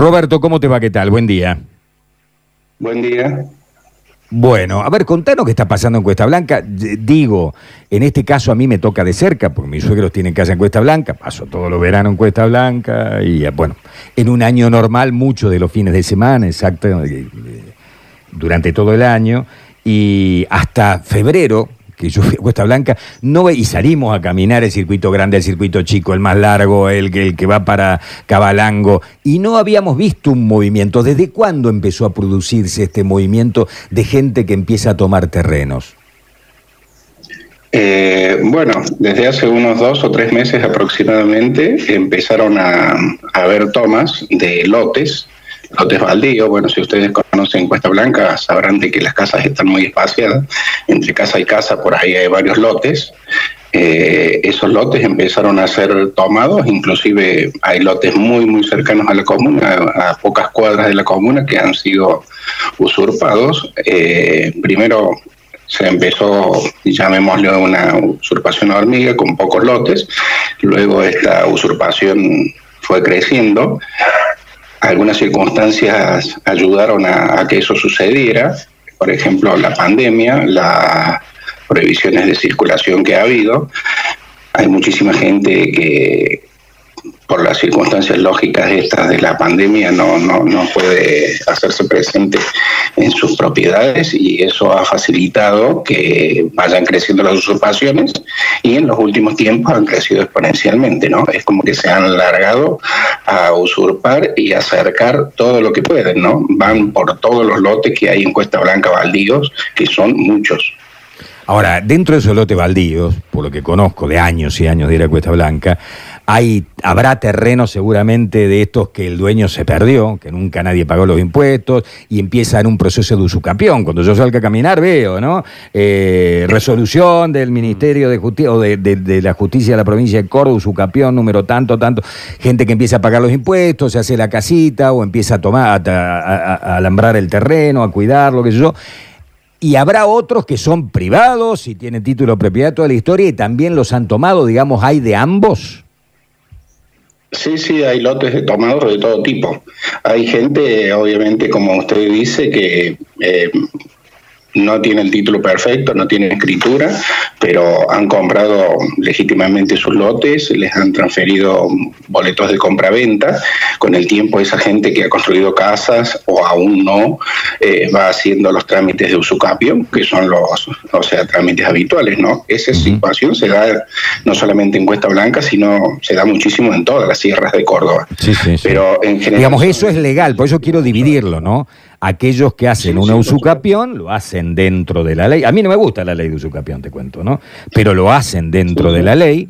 Roberto, ¿cómo te va? ¿Qué tal? Buen día. Buen día. Bueno, a ver, contanos qué está pasando en Cuesta Blanca. Digo, en este caso a mí me toca de cerca, porque mis suegros tienen casa en Cuesta Blanca, paso todo lo verano en Cuesta Blanca, y eh, bueno, en un año normal, muchos de los fines de semana, exacto, eh, durante todo el año, y hasta febrero, que yo fui a Cuesta Blanca, no y salimos a caminar el circuito grande, el circuito chico, el más largo, el, el que va para Cabalango, y no habíamos visto un movimiento. ¿Desde cuándo empezó a producirse este movimiento de gente que empieza a tomar terrenos? Eh, bueno, desde hace unos dos o tres meses aproximadamente empezaron a, a haber tomas de lotes lotes baldíos. Bueno, si ustedes conocen Cuesta Blanca, sabrán de que las casas están muy espaciadas. Entre casa y casa, por ahí hay varios lotes. Eh, esos lotes empezaron a ser tomados, inclusive hay lotes muy, muy cercanos a la comuna, a, pocas cuadras de la comuna, que han sido usurpados. Eh, primero se empezó, llamémosle una usurpación hormiga con pocos lotes, luego esta usurpación fue creciendo algunas circunstancias ayudaron a, que eso sucediera, por ejemplo, la pandemia, las prohibiciones de circulación que ha habido. Hay muchísima gente que, por las circunstancias lógicas estas de la pandemia no, no, no puede hacerse presente en sus propiedades y eso ha facilitado que vayan creciendo las usurpaciones y en los últimos tiempos han crecido exponencialmente, ¿no? Es como que se han alargado a usurpar y acercar todo lo que pueden, ¿no? Van por todos los lotes que hay en Cuesta Blanca baldíos, que son muchos. Ahora, dentro de esos lotes baldíos, por lo que conozco de años y años de ir a Cuesta Blanca, habrá terreno seguramente de estos que el dueño se perdió, que nunca nadie pagó los impuestos y empieza en un proceso de usucapión. Cuando yo salgo a caminar veo, ¿no? Eh, resolución del Ministerio de Justicia o de, la Justicia de la provincia de Córdoba, usucapión, número tanto, tanto. Gente que empieza a pagar los impuestos, se hace la casita o empieza a tomar, a, alambrar el terreno, a cuidarlo, qué sé yo y habrá otros que son privados y tienen título de propiedad toda la historia y también los han tomado, digamos, hay de ambos. Sí, sí, hay lotes tomados de todo tipo. Hay gente, obviamente, como usted dice, que eh, no tiene el título perfecto, no tiene escritura, pero han comprado legítimamente sus lotes, les han transferido boletos de compra-venta. Con el tiempo esa gente que ha construido casas o aún no eh, va haciendo los trámites de usucapio, que son los, o sea, trámites habituales, ¿no? Esa situación se da no solamente en Cuesta Blanca, sino se da muchísimo en todas las sierras de Córdoba. Sí, sí, Pero en general... Digamos, eso es legal, por eso quiero dividirlo, ¿no? Aquellos que hacen una usucapión lo hacen dentro de la ley. A mí no me gusta la ley de usucapión, te cuento, ¿no? Pero lo hacen dentro de la ley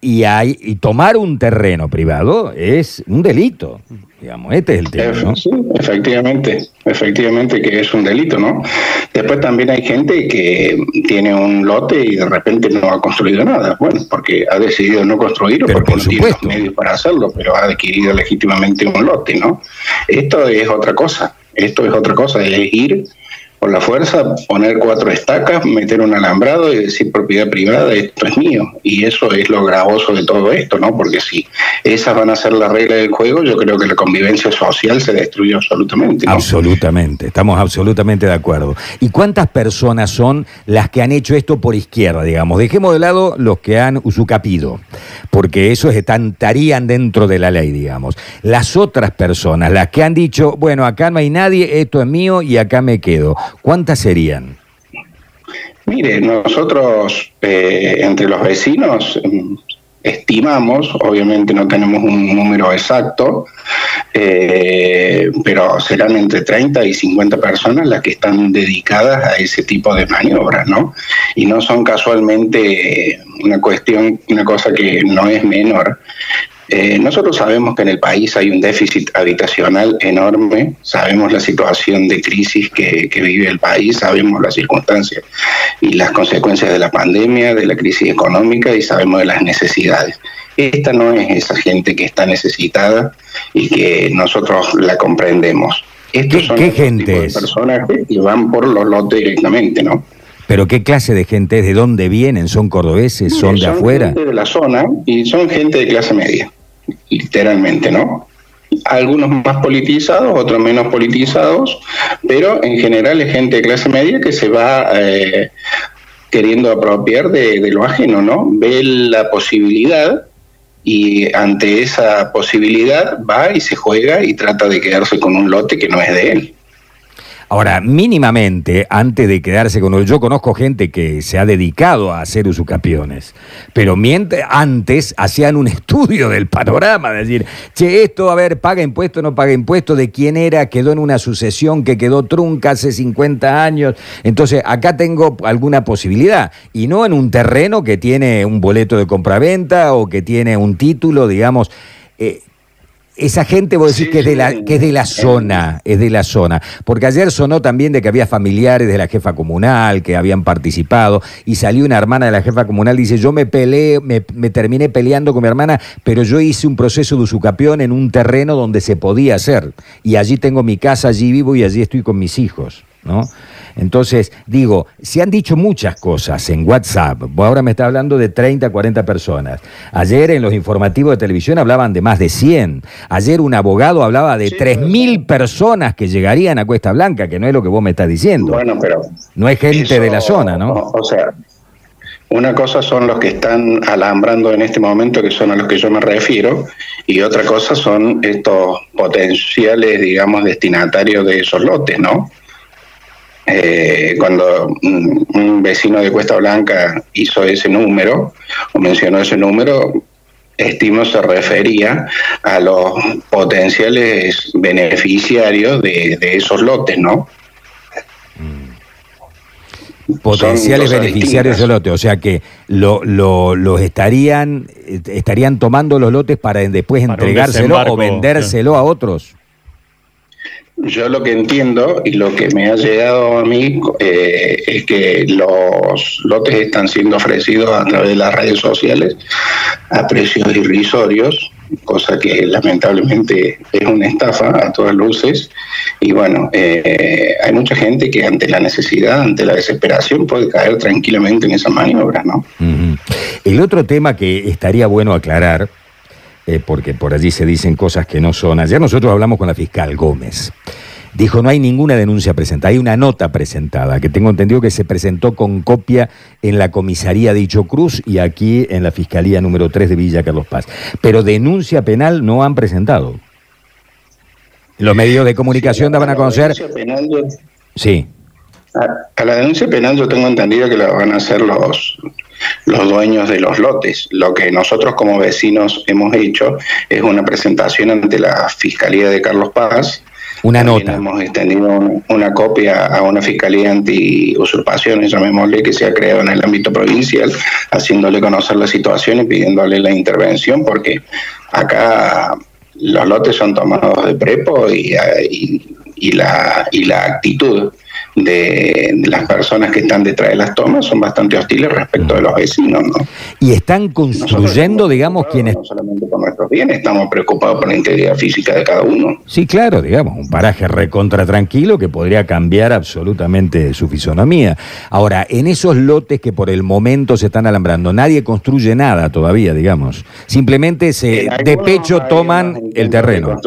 y, hay, y tomar un terreno privado es un delito. Digamos, este es el tema. Sí, efectivamente, efectivamente que es un delito, ¿no? Después también hay gente que tiene un lote y de repente no ha construido nada. Bueno, porque ha decidido no construir o porque no tiene los medios para hacerlo, pero ha adquirido legítimamente un lote, ¿no? Esto es otra cosa. Esto es otra cosa, es ir la fuerza, poner cuatro estacas, meter un alambrado y decir propiedad privada, esto es mío. Y eso es lo gravoso de todo esto, ¿no? Porque si esas van a ser la regla del juego, yo creo que la convivencia social se destruye absolutamente. Absolutamente, estamos absolutamente de acuerdo. ¿Y cuántas personas son las que han hecho esto por izquierda, digamos? Dejemos de lado los que han usucapido, porque esos estarían dentro de la ley, digamos. Las otras personas, las que han dicho, bueno, acá no hay nadie, esto es mío y acá me quedo. ¿Cuántas serían? Mire, nosotros eh, entre los vecinos mm, estimamos, obviamente no tenemos un número exacto, eh, pero serán entre 30 y 50 personas las que están dedicadas a ese tipo de maniobras, ¿no? Y no son casualmente una cuestión, una cosa que no es menor. Eh, nosotros sabemos que en el país hay un déficit habitacional enorme, sabemos la situación de crisis que, vive el país, sabemos las circunstancias y las consecuencias de la pandemia, de la crisis económica y sabemos de las necesidades. Esta no es esa gente que está necesitada y que nosotros la comprendemos. Estos ¿Qué, son ¿qué gente es? personas que van por los lotes directamente, ¿no? ¿Pero qué clase de gente es? ¿De dónde vienen? ¿Son cordobeses? ¿Son de afuera? Son gente de la zona y son gente de clase media literalmente, ¿no? algunos más politizados, otros menos politizados, pero en general es gente de clase media que se va eh, queriendo apropiar de, de, lo ajeno, ¿no? Ve la posibilidad y ante esa posibilidad va y se juega y trata de quedarse con un lote que no es de él. Ahora, mínimamente, antes de quedarse con yo conozco gente que se ha dedicado a hacer usucapiones, pero mientras, antes hacían un estudio del panorama, es decir, che, esto, a ver, paga impuesto, no paga impuesto, de quién era, quedó en una sucesión que quedó trunca hace 50 años, entonces acá tengo alguna posibilidad, y no en un terreno que tiene un boleto de compraventa o que tiene un título, digamos. Eh, esa gente, vos decís que, es de la, que es de la zona, es de la zona. Porque ayer sonó también de que había familiares de la jefa comunal que habían participado y salió una hermana de la jefa comunal, dice, yo me peleé, me, me terminé peleando con mi hermana, pero yo hice un proceso de usucapión en un terreno donde se podía hacer. Y allí tengo mi casa, allí vivo y allí estoy con mis hijos, ¿no? Entonces, digo, se han dicho muchas cosas en WhatsApp. Ahora me está hablando de 30, 40 personas. Ayer en los informativos de televisión hablaban de más de 100. Ayer un abogado hablaba de 3.000 personas que llegarían a Cuesta Blanca, que no es lo que vos me estás diciendo. Bueno, pero... No es gente de la zona, ¿no? O sea, una cosa son los que están alambrando en este momento, que son a los que yo me refiero, y otra cosa son estos potenciales, digamos, destinatarios de esos lotes, ¿no? Eh, cuando un, vecino de Cuesta Blanca hizo ese número o mencionó ese número, estimo se refería a los potenciales beneficiarios de, esos lotes, ¿no? Mm. Potenciales beneficiarios de lotes, o sea que lo, los estarían estarían tomando los lotes para después entregárselo o vendérselo a otros. Yo lo que entiendo y lo que me ha llegado a mí eh, es que los lotes están siendo ofrecidos a través de las redes sociales a precios irrisorios, cosa que lamentablemente es una estafa a todas luces. Y bueno, eh, hay mucha gente que ante la necesidad, ante la desesperación, puede caer tranquilamente en esa maniobra, ¿no? El otro tema que estaría bueno aclarar eh, porque por allí se dicen cosas que no son. Ayer nosotros hablamos con la fiscal Gómez. Dijo, no hay ninguna denuncia presentada, hay una nota presentada, que tengo entendido que se presentó con copia en la comisaría de Dicho Cruz y aquí en la Fiscalía número 3 de Villa Carlos Paz. Pero denuncia penal no han presentado. Los medios de comunicación daban a conocer... Sí. A, la denuncia penal yo tengo entendido que la van a hacer los, los dueños de los lotes. Lo que nosotros como vecinos hemos hecho es una presentación ante la Fiscalía de Carlos Paz. Una nota. Hemos extendido una copia a una Fiscalía anti-usurpaciones, llamémosle, que se ha creado en el ámbito provincial, haciéndole conocer la situación y pidiéndole la intervención, porque acá los lotes son tomados de prepo y, y la, y la actitud de, las personas que están detrás de las tomas son bastante hostiles respecto de los vecinos. ¿no? Y están construyendo, digamos, quienes... No solamente por nuestros bienes, estamos preocupados por la integridad física de cada uno. Sí, claro, digamos, un paraje recontra tranquilo que podría cambiar absolutamente su fisonomía. Ahora, en esos lotes que por el momento se están alambrando, nadie construye nada todavía, digamos. Simplemente se de pecho toman el terreno.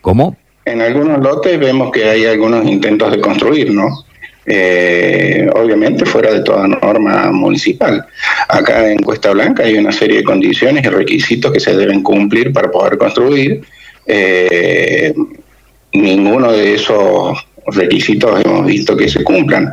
¿Cómo? En algunos lotes vemos que hay algunos intentos de construir, ¿no? Eh, obviamente fuera de toda norma municipal. Acá en Cuesta Blanca hay una serie de condiciones y requisitos que se deben cumplir para poder construir. Eh, ninguno de esos requisitos hemos visto que se cumplan.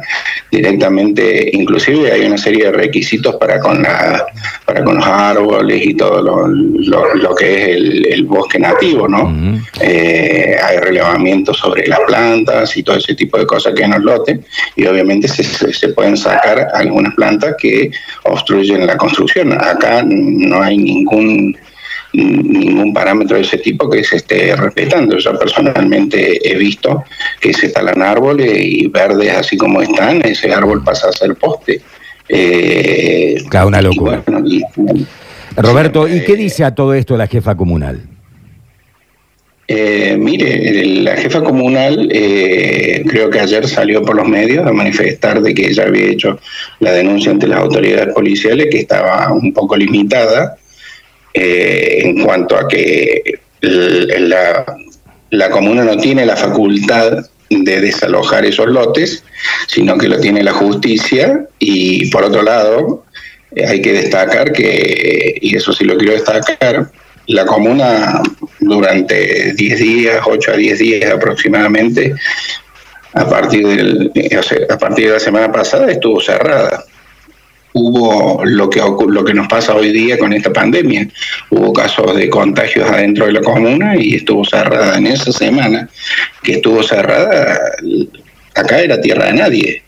Directamente inclusive hay una serie de requisitos para con la para con los árboles y todo lo, lo, que es el, bosque nativo no eh, hay relevamiento sobre las plantas y todo ese tipo de cosas que en los lotes y obviamente se, se pueden sacar algunas plantas que obstruyen la construcción. Acá no hay ningún ningún parámetro de ese tipo que se esté respetando. Yo personalmente he visto que se talan árboles y verdes así como están, ese árbol pasa a ser poste. Eh, una locura. Roberto, ¿y qué eh, dice a todo esto la jefa comunal? Eh, mire, la jefa comunal eh, creo que ayer salió por los medios a manifestar de que ella había hecho la denuncia ante las autoridades policiales que estaba un poco limitada eh, en cuanto a que la, la comuna no tiene la facultad de desalojar esos lotes, sino que lo tiene la justicia. Y por otro lado eh, hay que destacar que, y eso sí lo quiero destacar, la comuna durante 10 días, 8 a 10 días aproximadamente, a partir, del, a partir de la semana pasada estuvo cerrada hubo lo que, lo que nos pasa hoy día con esta pandemia. Hubo casos de contagios adentro de la comuna y estuvo cerrada en esa semana, que estuvo cerrada, acá era tierra de nadie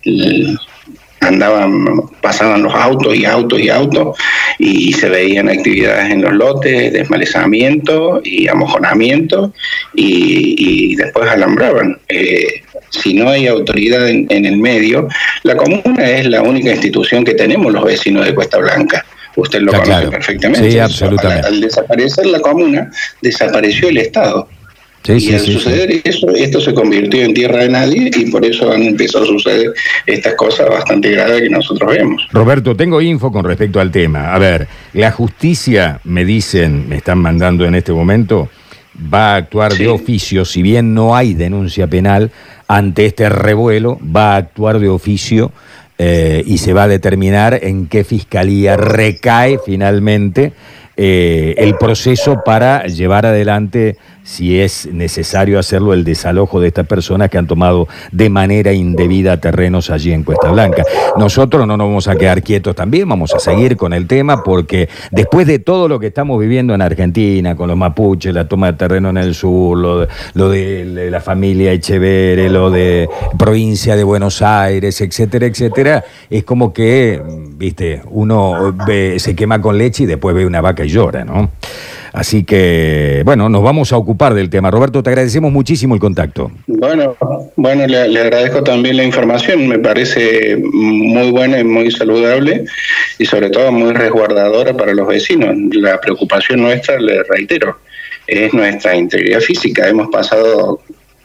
andaban, pasaban los autos y autos y autos y se veían actividades en los lotes, desmalezamiento y amojonamiento y, después alambraban. Eh, si no hay autoridad en, el medio, la comuna es la única institución que tenemos los vecinos de Cuesta Blanca. Usted lo conoce perfectamente. Sí, absolutamente. al desaparecer la comuna, desapareció el Estado y al suceder eso, esto se convirtió en tierra de nadie y por eso han empezado a suceder estas cosas bastante graves que nosotros vemos. Roberto, tengo info con respecto al tema. A ver, la justicia, me dicen, me están mandando en este momento, va a actuar de oficio, si bien no hay denuncia penal ante este revuelo, va a actuar de oficio eh, y se va a determinar en qué fiscalía recae finalmente eh, el proceso para llevar adelante, si es necesario hacerlo, el desalojo de estas personas que han tomado de manera indebida terrenos allí en Cuesta Blanca. Nosotros no nos vamos a quedar quietos también, vamos a seguir con el tema porque después de todo lo que estamos viviendo en Argentina, con los mapuches, la toma de terreno en el sur, lo de, la familia Echeverre, lo de provincia de Buenos Aires, etcétera, etcétera, es como que, viste, uno se quema con leche y después ve una vaca y llora, ¿no? Así que, bueno, nos vamos a ocupar del tema. Roberto, te agradecemos muchísimo el contacto. Bueno, bueno, le, agradezco también la información, me parece muy buena y muy saludable y sobre todo muy resguardadora para los vecinos. La preocupación nuestra, le reitero, es nuestra integridad física. Hemos pasado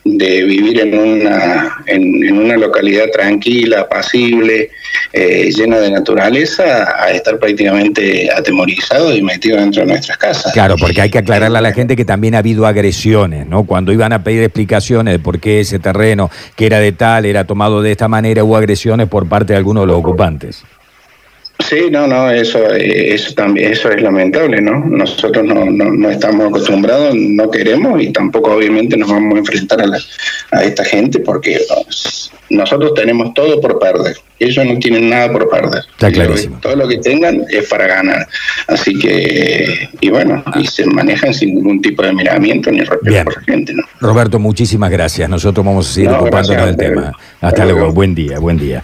de vivir en una, en, una localidad tranquila, apacible, eh, llena de naturaleza, a estar prácticamente atemorizado y metido dentro de nuestras casas. Claro, porque hay que aclararle a la gente que también ha habido agresiones, ¿no? Cuando iban a pedir explicaciones de por qué ese terreno, que era de tal, era tomado de esta manera, hubo agresiones por parte de algunos de los ocupantes. Sí, no, no, eso, eso también, eso es lamentable, ¿no? Nosotros no, no, estamos acostumbrados, no queremos y tampoco obviamente nos vamos a enfrentar a, a esta gente porque nosotros tenemos todo por perder. Ellos no tienen nada por perder. Está clarísimo. Todo lo que tengan es para ganar. Así que, y bueno, y se manejan sin ningún tipo de miramiento ni respeto por la gente, ¿no? Roberto, muchísimas gracias. Nosotros vamos a seguir ocupándonos del tema. Hasta luego. Buen día, buen día.